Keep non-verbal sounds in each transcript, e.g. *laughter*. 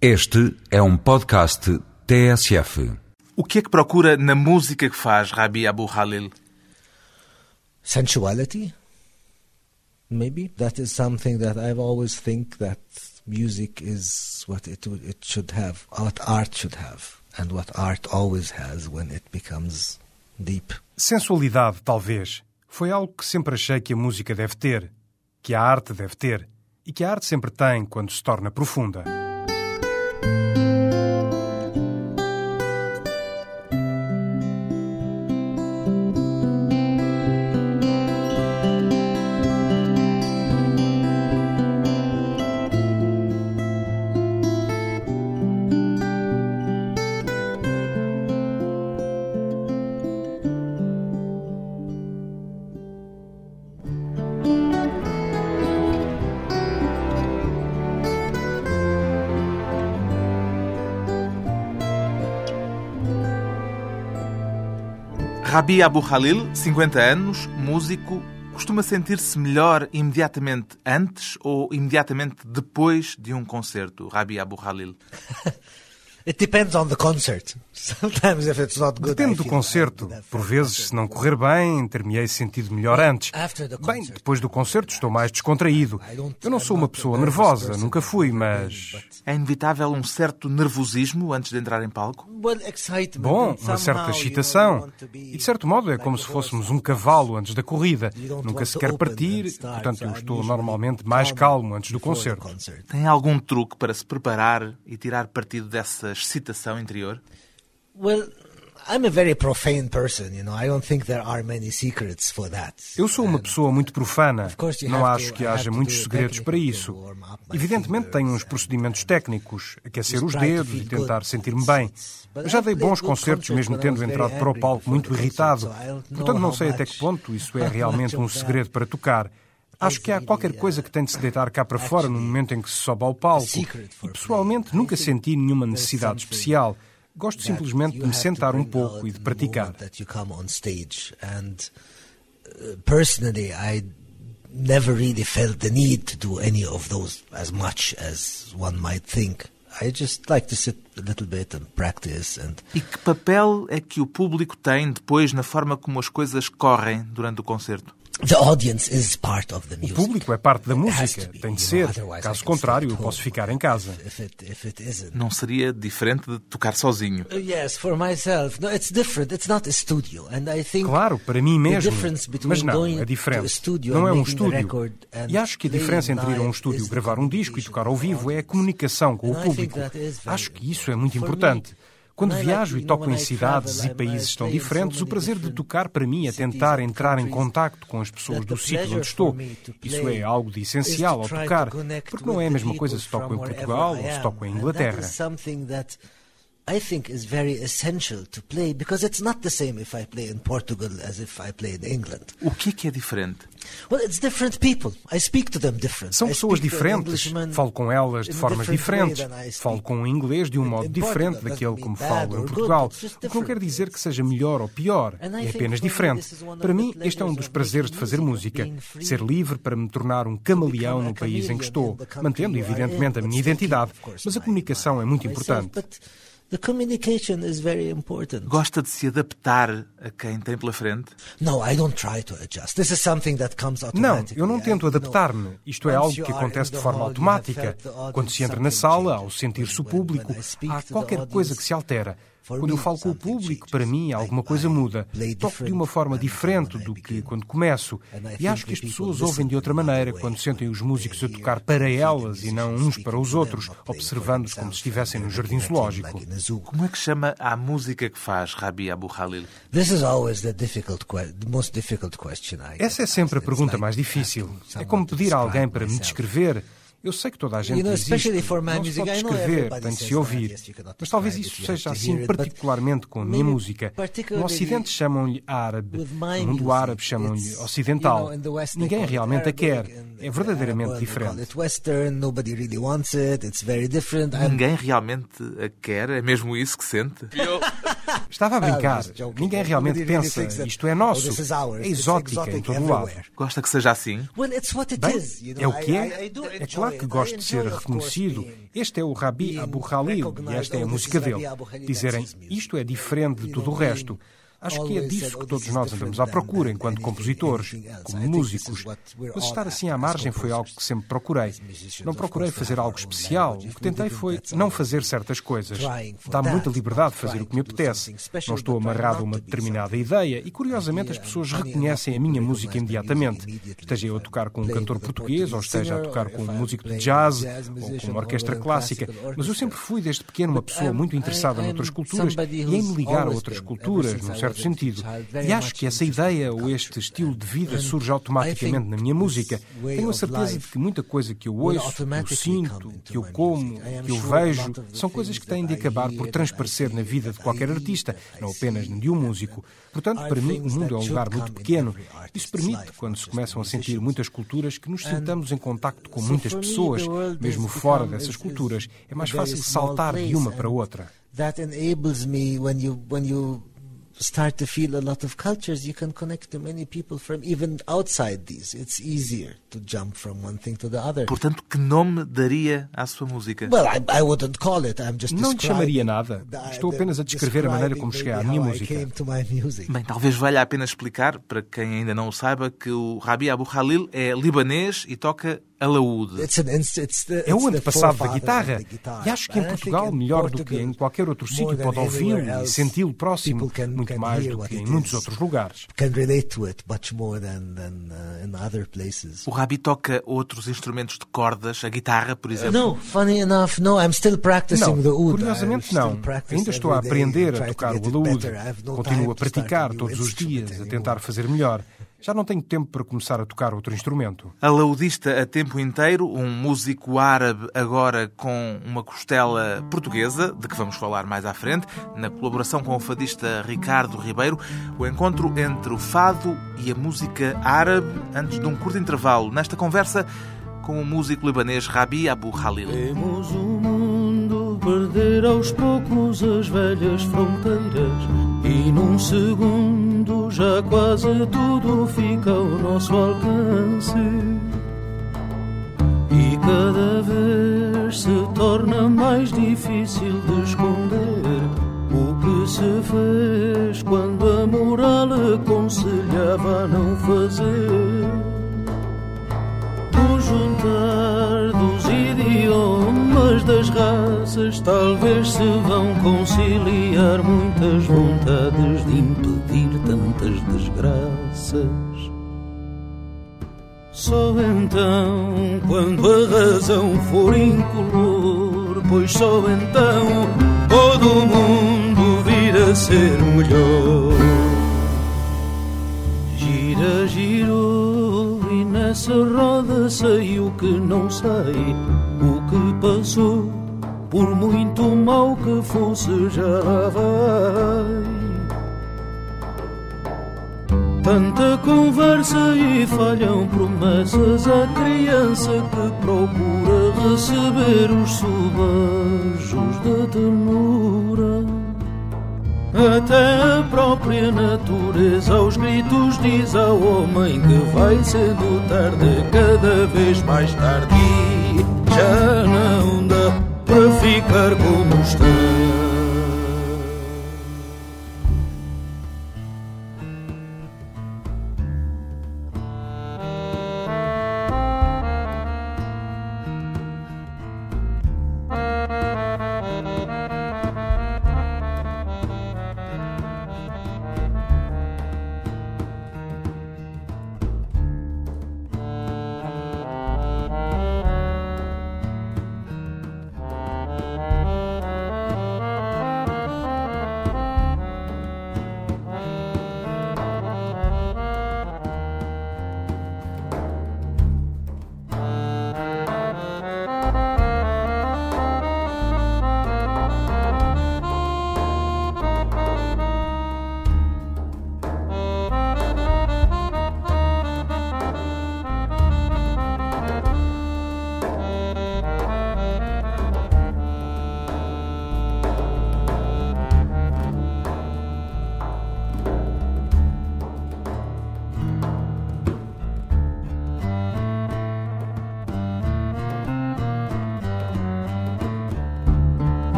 Este é um podcast TSF. O que é que procura na música que faz Rabi Abu Khalil? sensuality maybe that is something that i've always think that music is what it it should have what art should have and what art always has when it becomes deep Sensualidade, talvez. Foi algo que sempre achei que a música deve ter, que a arte deve ter, e que a arte sempre tem quando se torna profunda. Rabi Abu Khalil, 50 anos, músico, costuma sentir-se melhor imediatamente antes ou imediatamente depois de um concerto, Rabi Abu Khalil? *laughs* it depends on the concert sometimes if it's not good Depende do concerto. Por vezes, se não correr bem, ter-me-ei sentido melhor antes. Bem, depois do concerto estou mais descontraído. Eu não sou uma pessoa nervosa, nunca fui, mas... É inevitável um certo nervosismo antes de entrar em palco? Bom, uma certa excitação. E de certo modo é como se fôssemos um cavalo antes da corrida. Nunca se quer partir, portanto eu estou normalmente mais calmo antes do concerto. concert. Tem algum truque para se preparar e tirar partido dessa excitação interior? Well, I'm a very profane person, you know. I don't think there are many secrets for that. Eu sou uma pessoa muito profana. Não acho que haja to muitos do segredos para isso. Evidentemente tenho uns procedimentos técnicos, aquecer os dedos e tentar sentir-me bem. já dei bons concertos concerts mesmo tendo entrado para o palco muito irritado. Portanto, não sei até que ponto isso é realmente um segredo para tocar. Acho que há qualquer coisa que tem de se deitar cá para fora no momento em que se sobe ao palco. E pessoalmente nunca senti nenhuma necessidade especial. Gosto simplesmente de me sentar um pouco e de the praticar. personally, I never really felt the need to do any of those as much as one might think. I just like to sit a little bit and practice, and E que papel é que o público tem depois na forma como as coisas correm durante o concerto? The audience is part of the O music. público é parte da música, tem de ser. Caso contrário, eu posso ficar em casa. If it if it isn't. Não seria diferente de tocar sozinho. Uh, Yes, for myself. No, it's different. It's not a studio, and I think Claro, para mim the mesmo. difference between Mas não, going é to a diferente. studio Não é um estúdio. E acho que a diferença entre ir a um estúdio, gravar um disco e communication tocar ao with the vivo é a comunicação com o I think público. Acho que isso é important. muito importante. Quando I viajo e toco em cidades e I países tão diferentes, o prazer de tocar para mim é tentar entrar em contacto com as pessoas do sítio onde estou. Isso é algo de essencial ao tocar, porque não é a mesma coisa se toco em Portugal ou se toco em Inglaterra. I think is very essential to play because it's not the same if I play in Portugal as if I play in England. O que é que é diferente? Well, it's different people. I speak to them different. São pessoas diferentes. Falo com elas de formas diferentes. Falo com o inglês de um modo diferente daquele como falo em Portugal. O que não quer dizer que seja melhor ou pior. É apenas diferente. Para mim, este é um dos prazeres de fazer música. Ser livre para me tornar um camaleão no país em que estou, mantendo evidentemente a minha identidade. Mas a comunicação é muito importante. The communication is very important. Gosta de se adaptar a quem tem pela frente? No, I don't try to adjust. This is something that comes Não, eu não tento adaptar-me. Isto é algo que acontece de forma automática. Quando se entra na sala, ao sentir-se o público, há qualquer coisa que se altera. Quando eu falo com o público, para mim, alguma coisa muda. Toco de uma forma diferente do que quando começo. E acho que as pessoas ouvem de outra maneira quando sentem os músicos a tocar para elas e não uns para os outros, observando-os como se estivessem no and jardim zoológico. Como é que chama a música que faz Rabi Abu Khalil? Essa é sempre a pergunta mais difícil. É como pedir a alguém para me descrever. Eu sei que toda a gente diz isto. Não se pode descrever, everybody tem de says se ouvir. Mas talvez isso seja assim particularmente com a minha música. No Ocidente chamam-lhe árabe, no mundo árabe chamam-lhe ocidental. Ninguém realmente a quer. É verdadeiramente diferente. Ninguém realmente a quer? É mesmo isso que sente? *laughs* *laughs* Estava a brincar. joking. Ninguém realmente Nobody really pensa, that, isto é "Oh, nosso. É It's exótica em todo lado. everywhere." Gosta que seja assim? Well, it's what it Bem, is, you know, é o que é. I- I do É claro que gosto de ser reconhecido. Este é o Rabi Abu Khalil e esta é a "Oh, this música dele. Dizerem, that's his music." isto é diferente de tudo o resto. Acho que é disso "Oh, que todos nós andamos à procura enquanto compositores, anything else." I como músicos. Mas estar assim à margem foi algo que sempre procurei. Não procurei fazer algo especial. O que tentei foi não fazer certas coisas. That, muita liberdade de fazer o que me apetece. Não estou amarrado a uma determinada ideia e, curiosamente, as pessoas reconhecem a minha música imediatamente. Esteja eu a tocar com um cantor português ou esteja a tocar com um músico de jazz ou com uma or orquestra clássica. Mas eu sempre fui desde pequeno uma pessoa muito interessada noutras culturas e em me ligar a outras culturas, num certo sentido. E acho que essa ideia ou este estilo de vida surge automaticamente na minha música. Tenho a certeza de que muita coisa que eu ouço, que eu sinto, que eu como, que eu vejo, são coisas que têm de acabar por transparecer na vida de qualquer artista, não apenas de um músico. Portanto, para mim, o mundo é um lugar muito pequeno. Isso permite, quando se começam a sentir muitas culturas, que nos sintamos em contacto com muitas pessoas, mesmo fora dessas culturas. É mais fácil saltar de uma para outra. That enables me when you when you start to feel a lot of cultures, you can connect to many people from even outside these. It's easier to jump from one thing to the other. Portanto, que nome daria à sua música? Well, I, I wouldn't call it. I'm just Não lhe chamaria nada. Estou apenas a descrever a maneira como cheguei à minha música. Bem, talvez valha a pena explicar, para quem ainda não o saiba, que o Rabi Abu Khalil é libanês e toca alaúde. É o antepassado da guitarra. E acho que em Portugal, melhor do que em qualquer outro sítio, pode ouvi-lo e senti-lo próximo, muito mais do que em it muitos outros lugares. uh. O Rabi toca outros instrumentos de cordas, a guitarra, por exemplo. No, funny enough, no. I'm still practicing Não, the oud. curiosamente não. Ainda estou a aprender a tocar o alaúde. Continuo a praticar todos os dias, a tentar fazer melhor. Já não tenho tempo para começar a tocar outro instrumento. Alaudista a tempo inteiro, um músico árabe agora com uma costela portuguesa, de que vamos falar mais à frente, na colaboração com o fadista Ricardo Ribeiro, o encontro entre o fado e a música árabe, antes de um curto intervalo, nesta conversa com o músico libanês Rabi Abu Khalil. Vemos o mundo perder aos poucos as velhas fronteiras e num segundo já quase tudo fica ao nosso alcance. E cada vez se torna mais difícil de esconder o que se fez quando a moral aconselhava a não fazer. O juntar das raças talvez se vão conciliar muitas vontades de impedir tantas desgraças. Só então, quando a razão for incolor, pois só então todo mundo vir a ser melhor. Gira, girou nessa roda sei o que não sei, o que passou, por muito mal que fosse já vai. Tanta conversa e falham promessas à criança que procura receber os subejos da ternura. Até a própria natureza aos gritos diz ao homem que vai sendo tarde, cada vez mais tarde. Já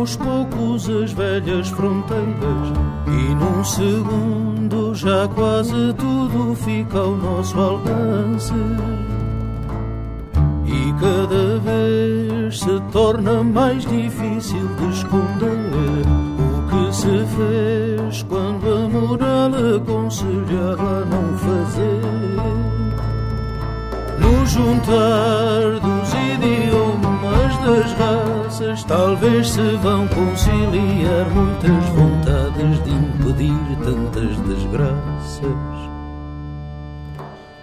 aos poucos as velhas fronteiras e num segundo já quase tudo fica ao nosso alcance. E cada vez se torna mais difícil de esconder o que se fez quando a moral aconselhava não fazer. No juntar dos idiomas das raças, talvez se vão conciliar muitas vontades de impedir tantas desgraças.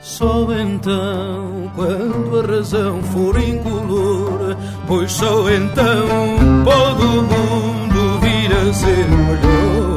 Só então, quando a razão for incolor, pois só então pode o mundo vir a ser melhor.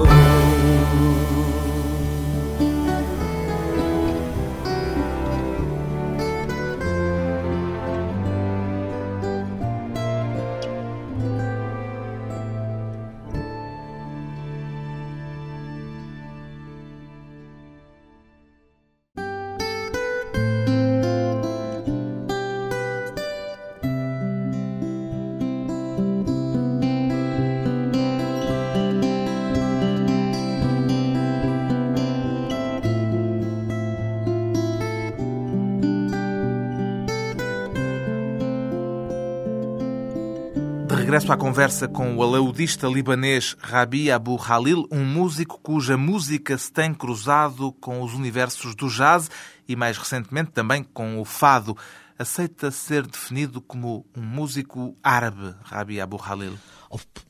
Conversa com o alaudista libanês Rabi Abu Khalil, um músico cuja música se tem cruzado com os universos do jazz e, mais recentemente, também com o fado. Aceita ser definido como um músico árabe, Rabi Abu Khalil?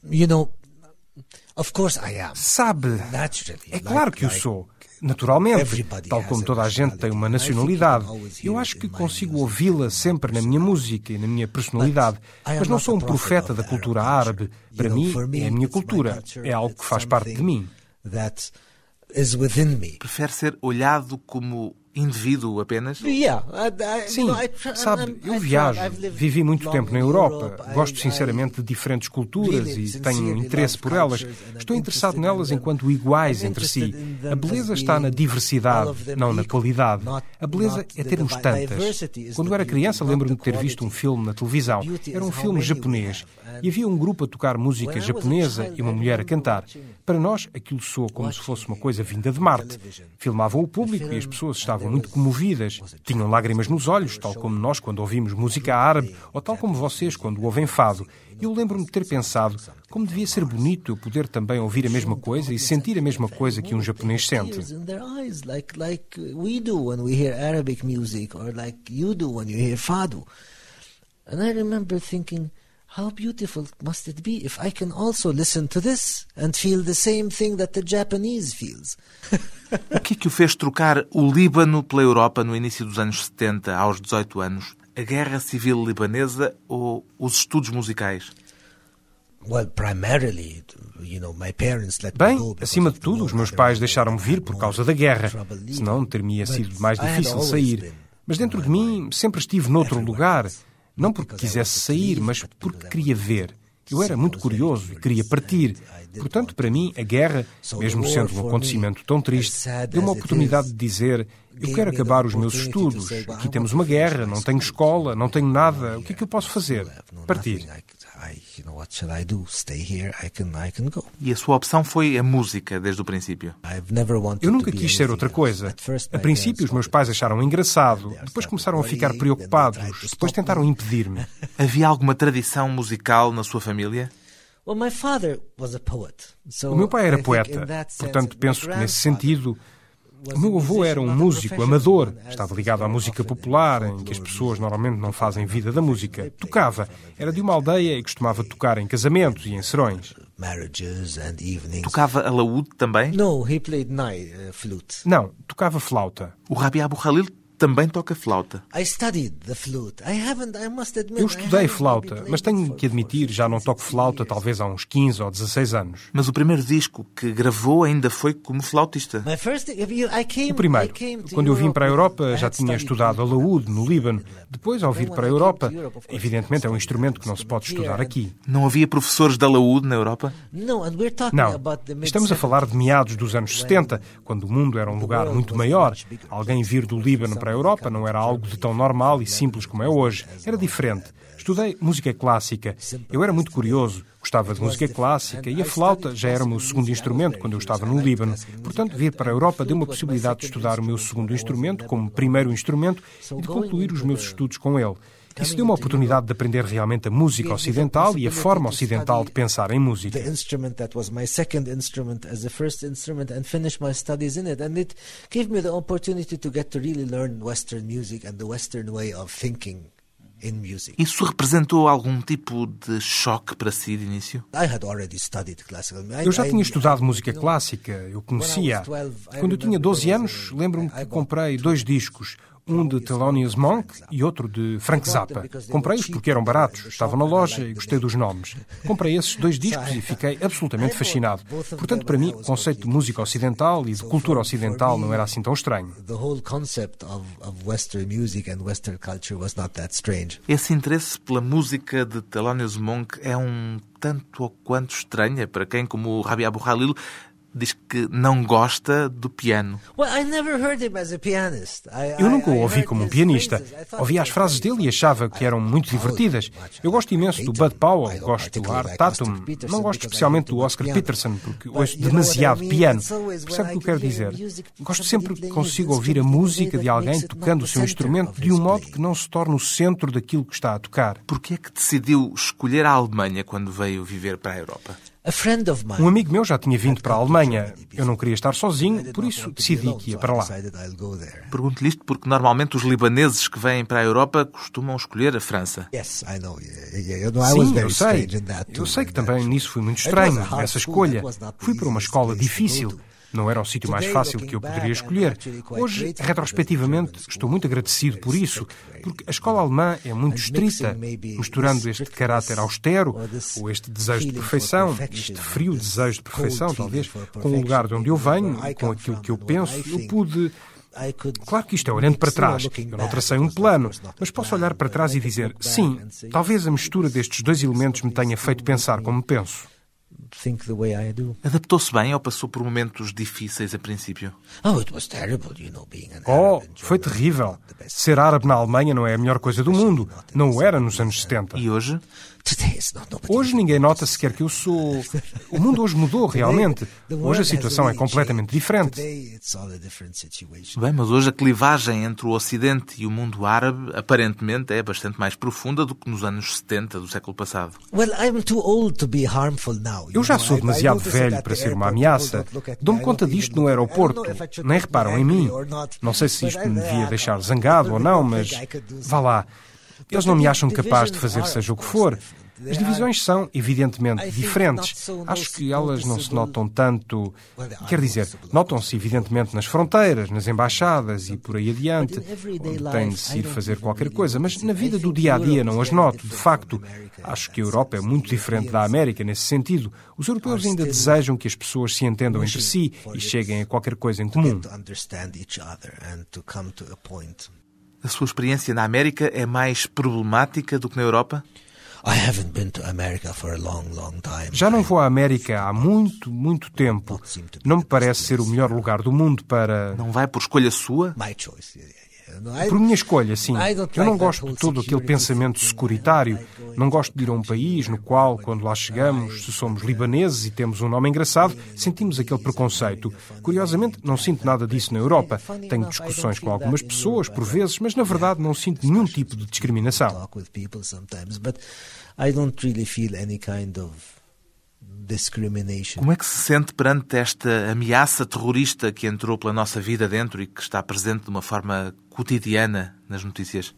You know, of course I am. Sabe, Naturally. é claro que o sou. Naturalmente, tal como toda a gente tem uma nacionalidade, eu acho que consigo ouvi-la sempre na minha música e na minha personalidade. Mas não sou um profeta da cultura árabe. Para mim, é a minha cultura. É algo que faz parte de mim. Prefere ser olhado como indivíduo apenas? Sim, sabe, eu viajo, vivi muito tempo na Europa, gosto sinceramente de diferentes culturas e tenho interesse por elas. Estou interessado nelas enquanto iguais entre si. A beleza está na diversidade, não na qualidade. A beleza é termos tantas. Quando era criança, lembro-me de ter visto um filme na televisão. Era um filme japonês e havia um grupo a tocar música japonesa e uma mulher a cantar. Para nós, aquilo soou como se fosse uma coisa vinda de Marte. Filmavam o público e as pessoas estavam muito comovidas. Tinham lágrimas nos olhos, tal como nós quando ouvimos música árabe, ou tal como vocês quando ouvem fado. Eu lembro-me de ter pensado como devia ser bonito eu poder também ouvir a mesma coisa e sentir a mesma coisa que um japonês sente. And I remember thinking, how beautiful must it be if I can also listen to this and feel the same thing that the Japanese feels. *laughs* O que é que o fez trocar o Líbano pela Europa no início dos anos 70, aos 18 anos? A guerra civil libanesa ou os estudos musicais? Well, primarily, you know, my parents let me Bem, acima de tudo, os meus pais deixaram-me vir por causa da guerra, senão teria sido mais difícil sair. Mas dentro de mim sempre estive noutro lugar, else. Não porque quisesse sair, mas porque queria ver. Eu era muito curioso e queria partir. Portanto, para mim, a guerra, mesmo sendo um acontecimento me, tão triste, deu uma oportunidade de dizer: Eu quero acabar os meus estudos. Aqui temos uma guerra, não tenho escola, não tenho nada. O que é que eu posso fazer? Partir. You know, what shall I do? Stay here? I can, I can go. E a sua opção foi a música desde o princípio. I've never wanted Eu nunca to be quis ser outra coisa. At first, A princípio, os meus wanted pais to- acharam engraçado, depois começaram a ficar preocupados, depois tentaram me. impedir-me. *laughs* Havia alguma tradição musical na sua família? Well, my father was a poet. So O meu pai I era think poeta, portanto penso que nesse sentido o meu avô era um músico amador, estava ligado à música popular, em que as pessoas normalmente não fazem vida da música. Tocava, era de uma aldeia e costumava tocar em casamentos e em serões. Marriages and evenings. Tocava alaúde também? No, he played nai, uh, flute. Não, tocava flauta. O Rabi Abu Khalil também toca flauta. I studied the flute. I haven't, I must admit. Eu estudei flauta, mas tenho que admitir, já não 50, toco 60 flauta talvez há uns 15 ou 16 anos. Mas o primeiro disco que gravou ainda foi como flautista. O primeiro, quando eu vim para a Europa, já tinha estudado alaúde no Líbano. Depois, ao vir para a Europa, evidentemente é um instrumento que não se pode estudar aqui. Não havia professores de alaúde na Europa? No, and we're talking Não, about the estamos a falar de meados dos anos 70, quando o mundo era um lugar muito maior. Alguém vir do Líbano para para a Europa não era algo de tão normal e simples como é hoje. Era diferente. Estudei música clássica. Eu era muito curioso, gostava de música clássica e a flauta já era o meu segundo instrumento quando eu estava no Líbano. Portanto, vir para a Europa deu-me a possibilidade de estudar o meu segundo instrumento como primeiro instrumento e de concluir os meus estudos com ele. Isso deu uma oportunidade de aprender realmente a música ocidental e a forma ocidental de pensar em música. Isso representou algum tipo de choque para si de início? I had already studied classical music. Eu já tinha estudado música clássica, eu conhecia. Quando eu tinha 12 anos, lembro-me que comprei dois discos, um de Thelonious Monk e outro de Frank Zappa. Comprei-os porque eram baratos, estavam na loja e gostei dos nomes. Comprei esses dois discos e fiquei absolutamente fascinado. Portanto, para mim, o conceito de música ocidental e de cultura ocidental não era assim tão estranho. The whole concept of, of Western music and Western culture was not that strange. Esse interesse pela música de Thelonious Monk é um tanto ou quanto estranha para quem, como Rabi Abu Khalil, diz que não gosta do piano. Eu nunca o ouvi como um pianista. Ouvia as frases dele e achava que eram muito divertidas. Eu gosto imenso do Bud Powell, gosto do Art Tatum. Não gosto especialmente do Oscar Peterson, porque ouço demasiado piano. Percebe o que eu quero dizer? Gosto sempre que consigo ouvir a música de alguém tocando o seu instrumento de um modo que não se torne o centro daquilo que está a tocar. Por que é que decidiu escolher a Alemanha quando veio viver para a Europa? Um amigo meu já tinha vindo para a Alemanha. Eu não queria estar sozinho, por isso decidi que ia para lá. Pergunto-lhe isto porque normalmente os libaneses que vêm para a Europa costumam escolher a França. Sim, eu sei. Eu sei que também nisso fui muito estranho, school, escolha. Fui para uma escola difícil. Não era o sítio mais fácil que eu poderia escolher. Hoje, retrospectivamente, estou muito agradecido por isso, porque a escola alemã é muito estrita, misturando este caráter austero, ou este desejo de perfeição, este frio desejo de perfeição, talvez, com o lugar de onde eu venho com aquilo que eu penso, eu pude Claro que isto é olhando para trás. Eu não tracei um plano, mas posso olhar para trás e dizer: sim, talvez a mistura destes dois elementos me tenha feito pensar como penso. Think the way I do. Adaptou-se bem ou passou por momentos difíceis a princípio? Oh, it was terrible, you know, being an Oh, Arab in foi terrível. Ser árabe na Alemanha não é a melhor coisa do mundo. Não o era nos anos 70. E hoje? Hoje ninguém nota sequer que eu sou. O mundo hoje mudou *laughs* realmente. Hoje a situação é completamente diferente. Bem, mas hoje a clivagem entre o Ocidente e o mundo árabe aparentemente é bastante mais profunda do que nos anos 70 do século passado. Well, I'm too old to be harmful now. you Eu já sou demasiado velho para ser uma airport, ameaça. Dou-me I conta don't disto no aeroporto. Nem be reparam em mim. or not. Não sei se isto me devia that. deixar zangado ou não, mas vá lá. Eles não me acham capaz de fazer seja o que for. As divisões são, evidentemente, diferentes. Acho que elas não se notam tanto. Quer dizer, notam-se evidentemente nas fronteiras, nas embaixadas e por aí adiante, onde tem de se ir fazer qualquer coisa. Mas na vida do dia a dia não as noto, de facto. Acho que a Europa é muito diferente da América nesse sentido. Os europeus ainda desejam que as pessoas se entendam entre si e cheguem a qualquer coisa em comum. A sua experiência na América é mais problemática do que na Europa? I haven't been to America for a long, long time. Já não vou à América há muito, muito tempo. Não me parece ser o melhor lugar do mundo para. Não vai por escolha sua? Por minha escolha, sim. Eu não gosto de todo aquele pensamento securitário. Não gosto de ir a um país no qual, quando lá chegamos, se somos libaneses e temos um nome engraçado, sentimos aquele preconceito. Curiosamente, não sinto nada disso na Europa. Tenho discussões com algumas pessoas, por vezes, mas na verdade não sinto nenhum tipo de discriminação. talk with people sometimes, but I don't really feel any kind of discrimination. Como é que se sente perante esta ameaça terrorista que entrou pela nossa vida dentro e que está presente de uma forma cotidiana nas notícias?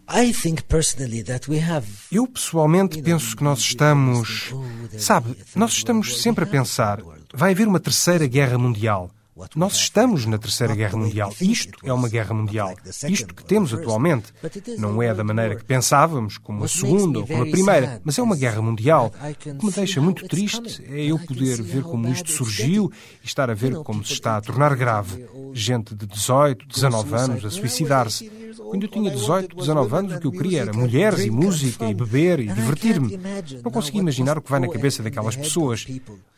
Eu pessoalmente penso que nós estamos. Sabe, nós estamos sempre a pensar: vai haver uma terceira guerra mundial. Nós estamos na Terceira Guerra Mundial. Isto é uma guerra mundial. Isto que temos atualmente não é da maneira que pensávamos, como a Segunda ou como a Primeira, mas é uma guerra mundial. O que me deixa muito triste é eu poder ver como isto surgiu e estar a ver como se está a tornar grave. Gente de 18, 19 anos a suicidar-se. Quando eu tinha 18, 19 anos, o que eu queria era mulheres e música e beber e divertir-me. Não consigo imaginar o que vai na cabeça daquelas pessoas.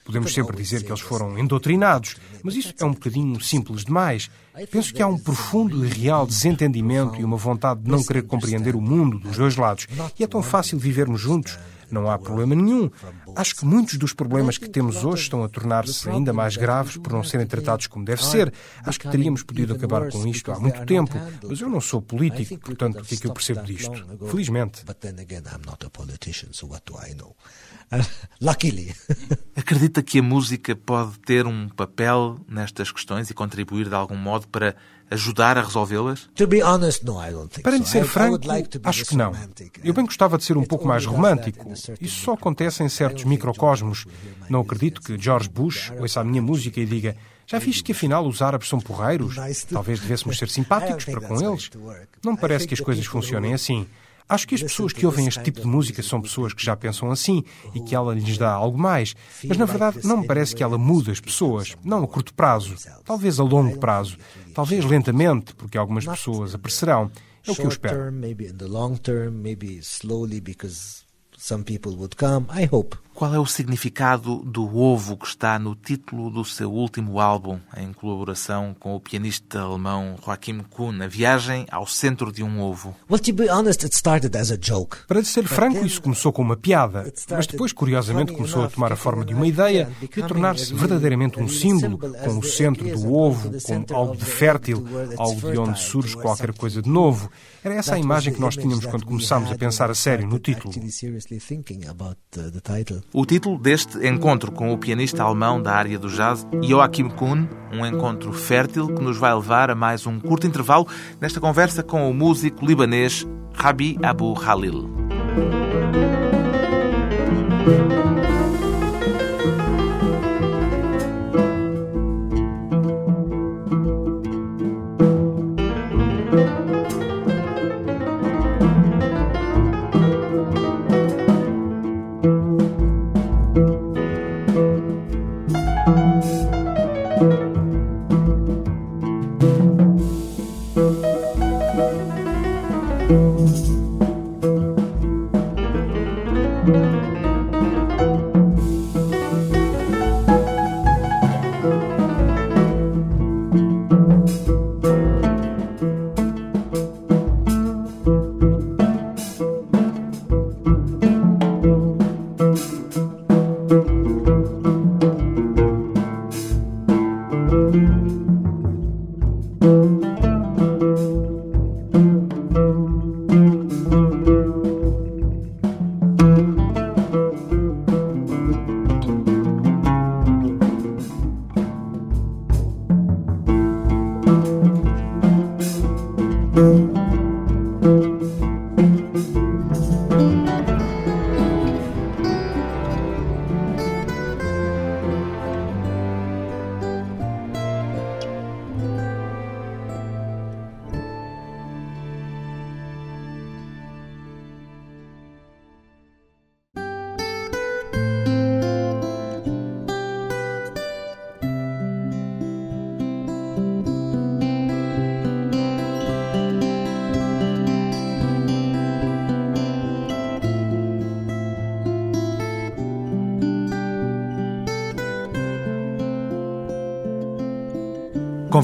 Podemos sempre dizer que eles foram endoctrinados, mas isso é um bocadinho simples demais. Penso que há um profundo e real desentendimento e uma vontade de não querer compreender o mundo dos dois lados. E é tão fácil vivermos juntos. Não há problema nenhum. Acho que muitos dos problemas que temos hoje estão a tornar-se ainda mais graves por não serem tratados como deve ser. Acho que teríamos podido acabar com isto há muito tempo, mas eu não sou político, portanto, o que é que eu percebo disto? Felizmente. *laughs* Luckily. *laughs* Acredita que a música pode ter um papel nestas questões e contribuir de algum modo para ajudar a resolvê-las? Para lhe ser franco, acho que não. Eu bem gostava de ser um pouco mais romântico. Isso só acontece em certos microcosmos. Não acredito que George Bush ouça a minha música e diga já viste que afinal os árabes são porreiros? Talvez devêssemos ser *laughs* simpáticos para com eles. Não me parece que as coisas funcionem assim. Acho que as pessoas que ouvem este tipo de música são pessoas que já pensam assim e que ela lhes dá algo mais. Mas na verdade não me parece que ela muda as pessoas. Não a curto prazo, talvez a longo prazo. Talvez lentamente, porque algumas pessoas aparecerão. É o que eu espero. Some people would come, I hope. Qual é o significado do ovo que está no título do seu último álbum, em colaboração com o pianista alemão Joachim Kuhn, A Viagem ao Centro de um Ovo? Para ser franco, isso começou com uma piada, mas depois, curiosamente, começou a tomar a forma de uma ideia e a tornar-se verdadeiramente um símbolo, com o centro do ovo, como algo de fértil, algo de onde surge qualquer coisa de novo. Era essa a imagem que nós tínhamos quando começámos a pensar a sério no título. O título deste encontro com o pianista alemão da área do jazz, Joachim Kuhn, um encontro fértil que nos vai levar a mais um curto intervalo nesta conversa com o músico libanês Rabi Abu Khalil.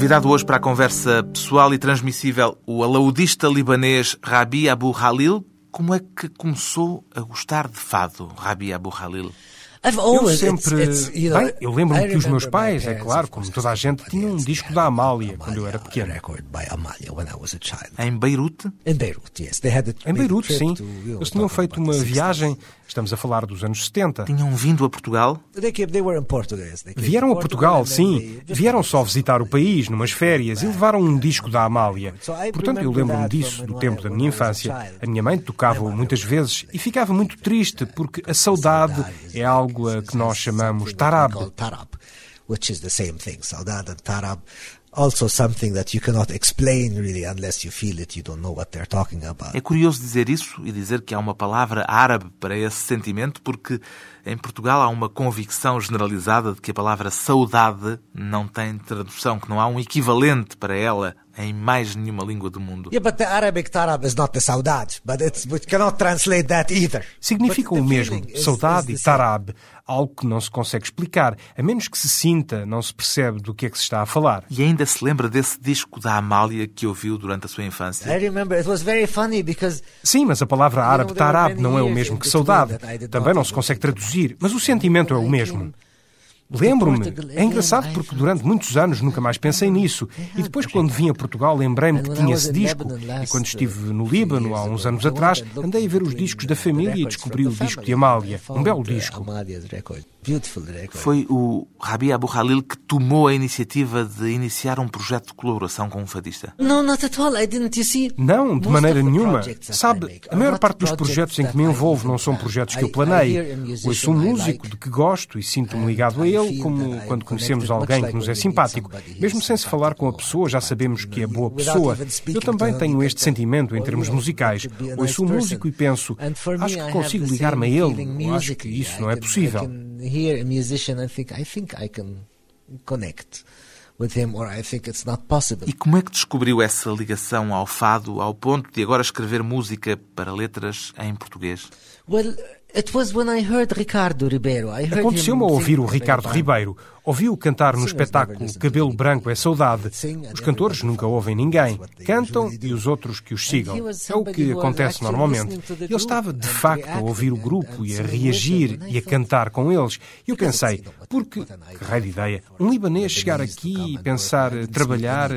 Convidado hoje para a conversa pessoal e transmissível, o alaudista libanês Rabi Abu Khalil. Como é que começou a gostar de fado, Rabi Abu Khalil? Eu sempre. Bem, eu lembro-me que os meus pais, é claro, como toda a gente, tinham um disco da Amália quando eu era pequeno. Em Beirute? Em Beirute, sim. Eles tinham feito uma viagem, estamos a falar dos anos 70. Tinham vindo a Portugal? Vieram a Portugal, sim. Vieram só visitar o país, numas férias, e levaram um disco da Amália. Portanto, eu lembro-me disso, do tempo da minha infância. A minha mãe tocava-o muitas vezes e ficava muito triste, porque a saudade é algo a que nós chamamos tarab. Which is the same thing. Saudade and tarab also something that you cannot explain really unless you feel it, you don't know what they're talking about. É curioso dizer isso e dizer que há uma palavra árabe para esse sentimento, porque em Portugal há uma convicção generalizada de que a palavra saudade não tem tradução, que não há um equivalente para ela em mais nenhuma língua do mundo. Yeah, but the Arabic tarab is not the saudade, but it's we cannot translate that either. Significam o mesmo, saudade is e tarab, algo que não se consegue explicar. A menos que se sinta, não se percebe do que é que se está a falar. E ainda se lembra desse disco da Amália que ouviu durante a sua infância? I remember it was very funny because Sim, mas a palavra árabe tarab não é o mesmo in que saudade. Também não se consegue think traduzir, mas o sentimento é o mesmo. Lembro-me, é engraçado porque durante muitos anos nunca mais pensei nisso. E depois, quando vim a Portugal, lembrei-me que tinha esse disco. E quando estive no Líbano, há uns anos atrás, andei a ver os discos da família e descobri o disco de Amália. Um belo disco. Record. Foi o Rabi Abu Khalil que tomou a iniciativa de iniciar um projeto de colaboração com um fadista. No, not at all. I didn't. You see? Não, de maneira nenhuma. Sabe, a maior parte dos projetos em que me envolvo não são projetos que eu planei. Ouço um músico de que gosto e sinto-me ligado a ele, como quando conhecemos alguém que nos é simpático. Mesmo sem se falar com a pessoa, já sabemos que é boa pessoa. Eu também tenho este sentimento em termos musicais. Ouço um músico e penso, acho que consigo ligar-me a ele. acho que isso não é possível. I hear a musician and think, I think I can connect with him, or I think it's not possible. E como é que descobriu essa ligação ao fado ao ponto de agora escrever música para letras em português? Well, it was when I heard Ricardo Ribeiro. I heard Aconteceu-me him a ouvir o Ricardo Ribeiro. Ouvi-o cantar no espetáculo Cabelo Branco é Saudade. Os cantores everybody nunca ouvem ninguém. Cantam e os outros que os sigam. É o que acontece normalmente. Ele estava de and facto a ouvir o grupo e a reagir e a cantar com eles. E eu pensei, porque, que raio de ideia, um libanês chegar aqui e pensar, trabalhar.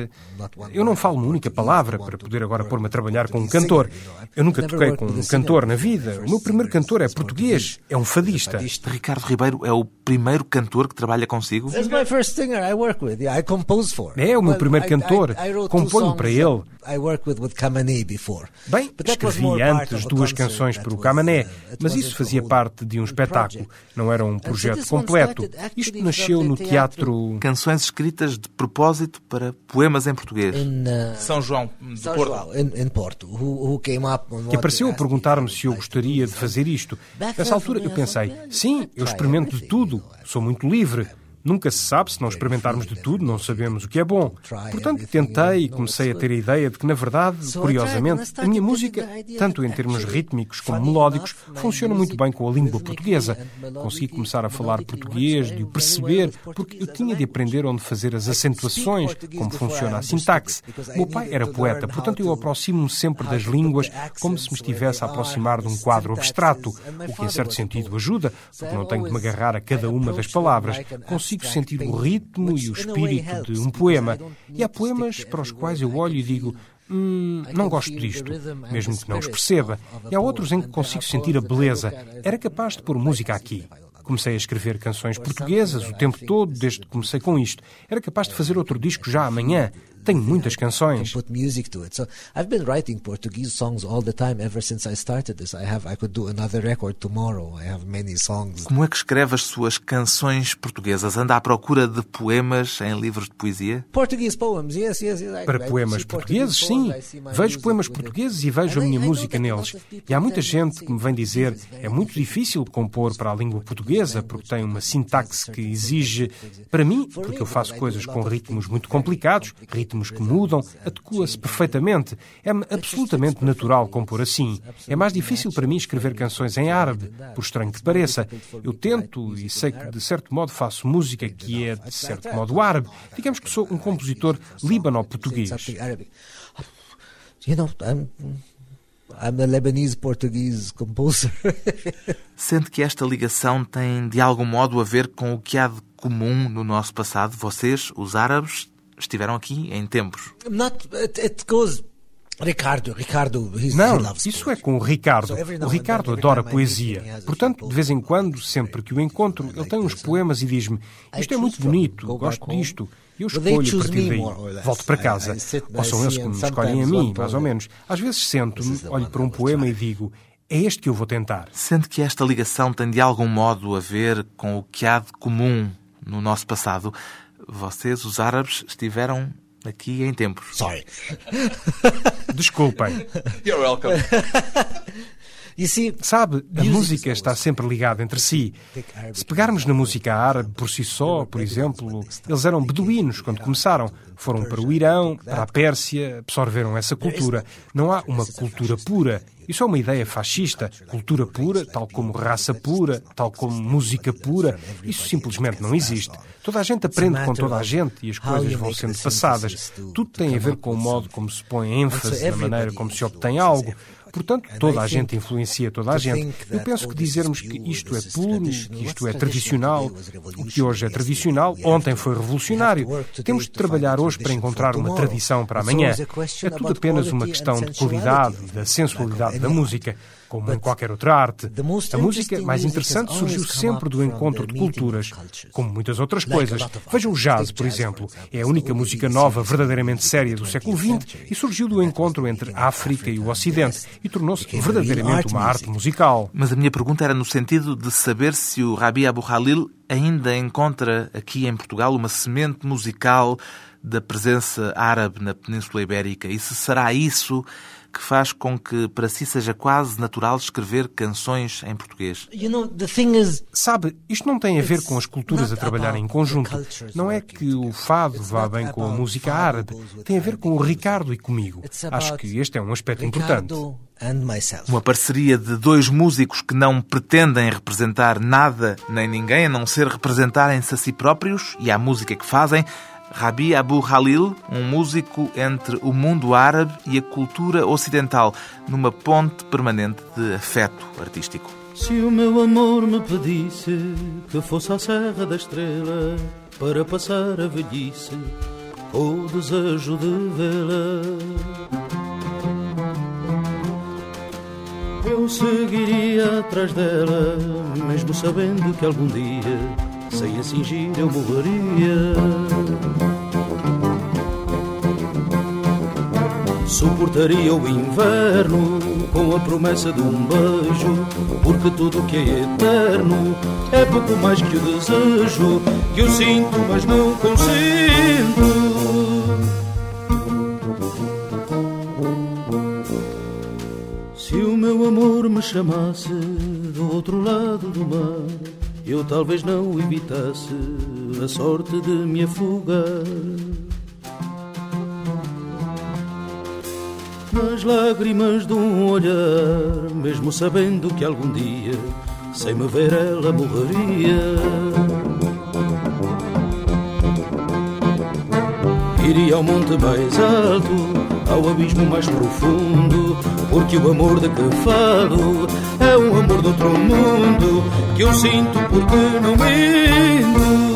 Eu não falo uma única palavra para poder agora pôr-me a trabalhar com um cantor. Eu nunca toquei com um cantor na vida. O meu primeiro cantor é português, é um fadista. Ricardo Ribeiro é o primeiro cantor que trabalha? That's my first singer I work with. Yeah, I compose for. É, o meu primeiro cantor. Componho songs para ele. that I worked with with Kamani before. Bem, But that was escrevi antes of a duas canções para o Camané, uh, it mas wasn't isso a fazia parte de um espetáculo, project. não era um projeto completo. Isto nasceu no the teatro. Canções escritas de propósito para poemas em português. In uh, São João de Porto. Que apareceu a perguntar-me se eu gostaria de do fazer isto. Nessa altura eu pensei, sim, eu experimento de everything, tudo, sou muito livre. Nunca se sabe se não experimentarmos de tudo, não sabemos o que é bom. Portanto, tentei e comecei a ter a ideia de que, na verdade, curiosamente, a minha música, tanto em termos rítmicos como melódicos, funciona muito bem com a língua portuguesa. Consegui começar a falar português, de o perceber, porque eu tinha de aprender onde fazer as acentuações, como funciona a sintaxe. Meu pai era poeta, portanto eu aproximo-me sempre das línguas como se me estivesse a aproximar de um quadro abstrato, o que em certo sentido ajuda, porque não tenho de me agarrar a cada uma das palavras. Consigo sentir o ritmo e o espírito de um poema. E há poemas para os quais eu olho e digo. Hum, não gosto disto, mesmo que não os perceba. E há outros em que consigo sentir a beleza. Era capaz de pôr música aqui. Comecei a escrever canções portuguesas o tempo todo, desde que comecei com isto. Era capaz de fazer outro disco já amanhã. Tenho muitas canções. put music to it. So I've been writing Portuguese songs all the time ever since I started this. I have I could do another record tomorrow. I have many songs. Como é que escreve as suas canções portuguesas? Anda à procura de poemas em livros de poesia? Portuguese poems, yes, yes, yes. I- Para poemas portugueses, Portuguese sim. Vejo poemas portugueses e vejo a minha música that a lot neles. of people E há muita gente que me vem dizer é muito difícil compor para a língua portuguesa porque tem uma sintaxe que exige. Para mim, porque eu faço coisas com ritmos muito complicados, ritmos que mudam, adequa-se perfeitamente. É-me absolutamente natural compor assim. É mais difícil para mim escrever canções em árabe, por estranho que pareça. Eu tento e sei que de certo modo faço música que é de certo modo árabe. Digamos que sou um compositor líbano-português. You know, I'm I'm a Lebanese Portuguese composer. Sente que esta ligação tem de algum modo a ver com o que há de comum no nosso passado? Vocês, os árabes, estiveram aqui em tempos. Not it, it goes Ricardo, Ricardo, he's, he Não, loves isso é com o Ricardo. O Ricardo adora poesia. Portanto, de vez em quando, sempre que o encontro, ele tem uns poemas e diz-me: Isto é muito bonito, gosto disto. E eu escolho a partir daí. Volto para casa. Ou são eles que me escolhem a mim, mais ou menos. Às vezes sento-me, olho para um poema e digo: É este que eu vou tentar. Sente que esta ligação tem de algum modo a ver com o que há de comum no nosso passado? Vocês, os árabes, estiveram aqui em tempos. Sorry. *laughs* Desculpem. You're welcome. *laughs* Sabe, a música está sempre ligada entre si. Se pegarmos na música árabe por si só, por exemplo, eles eram beduínos quando começaram. Foram para o Irão, para a Pérsia, absorveram essa cultura. Não há uma cultura pura. Isso é uma ideia fascista. Cultura pura, tal como raça pura, tal como música pura, isso simplesmente não existe. Toda a gente aprende com toda a gente e as coisas vão sendo passadas. Tudo tem a ver com o modo como se põe ênfase, na maneira como se obtém algo. Portanto, toda a gente influencia toda a gente. Eu penso que dizermos que isto é puro, que isto é tradicional, o que hoje é tradicional, ontem foi revolucionário. Temos de trabalhar hoje para encontrar uma tradição para amanhã. É tudo apenas uma questão de qualidade e da sensualidade da música como em qualquer outra arte. A música mais interessante surgiu sempre do encontro de culturas, como muitas outras coisas. Veja o jazz, por exemplo. É a única música nova verdadeiramente séria do século XX e surgiu do encontro entre a África e o Ocidente e tornou-se verdadeiramente uma arte musical. Mas a minha pergunta era no sentido de saber se o Rabi Abu Khalil ainda encontra aqui em Portugal uma semente musical da presença árabe na Península Ibérica e se será isso que faz com que para si seja quase natural escrever canções em português? Sabe, isto não tem a ver com as culturas a trabalhar em conjunto. Não é que o fado vá bem com a música árabe. Tem a ver com o Ricardo e comigo. Acho que este é um aspecto importante. Uma parceria de dois músicos que não pretendem representar nada nem ninguém, a não ser representarem-se a si próprios e a música que fazem. Rabi Abu Khalil, um músico entre o mundo árabe e a cultura ocidental, numa ponte permanente de afeto artístico. Se o meu amor me pedisse que fosse à Serra da Estrela para passar a velhice, o desejo de vê-la. Eu seguiria atrás dela, mesmo sabendo que algum dia, sem a cingir, eu morreria. Suportaria o inverno com a promessa de um beijo, porque tudo que é eterno é pouco mais que o desejo que eu sinto, mas não consinto. Se o meu amor me chamasse do outro lado do mar, eu talvez não evitasse a sorte de me afogar. nas lágrimas de um olhar, mesmo sabendo que algum dia, sem me ver, ela morreria. Iria ao monte mais alto, ao abismo mais profundo, porque o amor de que falo é um amor de outro mundo que eu sinto porque não minto.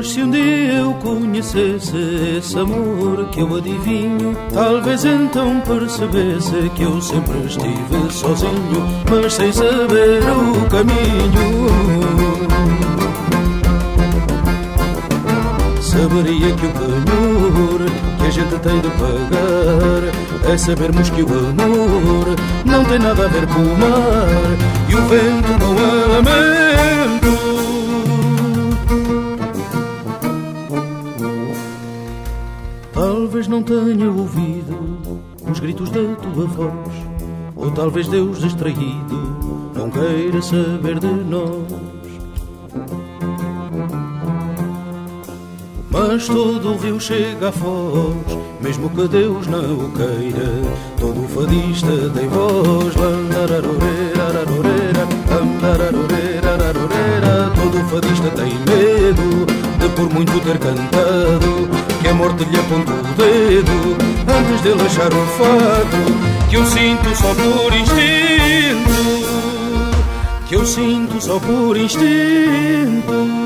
Mas se um dia eu conhecesse esse amor que eu adivinho, talvez então percebesse que eu sempre estive sozinho, mas sem saber o caminho. Saberia que o penhor que a gente tem de pagar é sabermos que o amor não tem nada a ver com o mar e o vento não é lamento. Não tenha ouvido os gritos da tua voz, ou talvez Deus distraído não queira saber de nós. Mas todo o rio chega a foz, mesmo que Deus não o queira. Todo fadista tem voz, todo fadista tem medo de por muito ter cantado a morte lhe apontou o dedo antes de achar o fato que eu sinto só por instinto, que eu sinto só por instinto.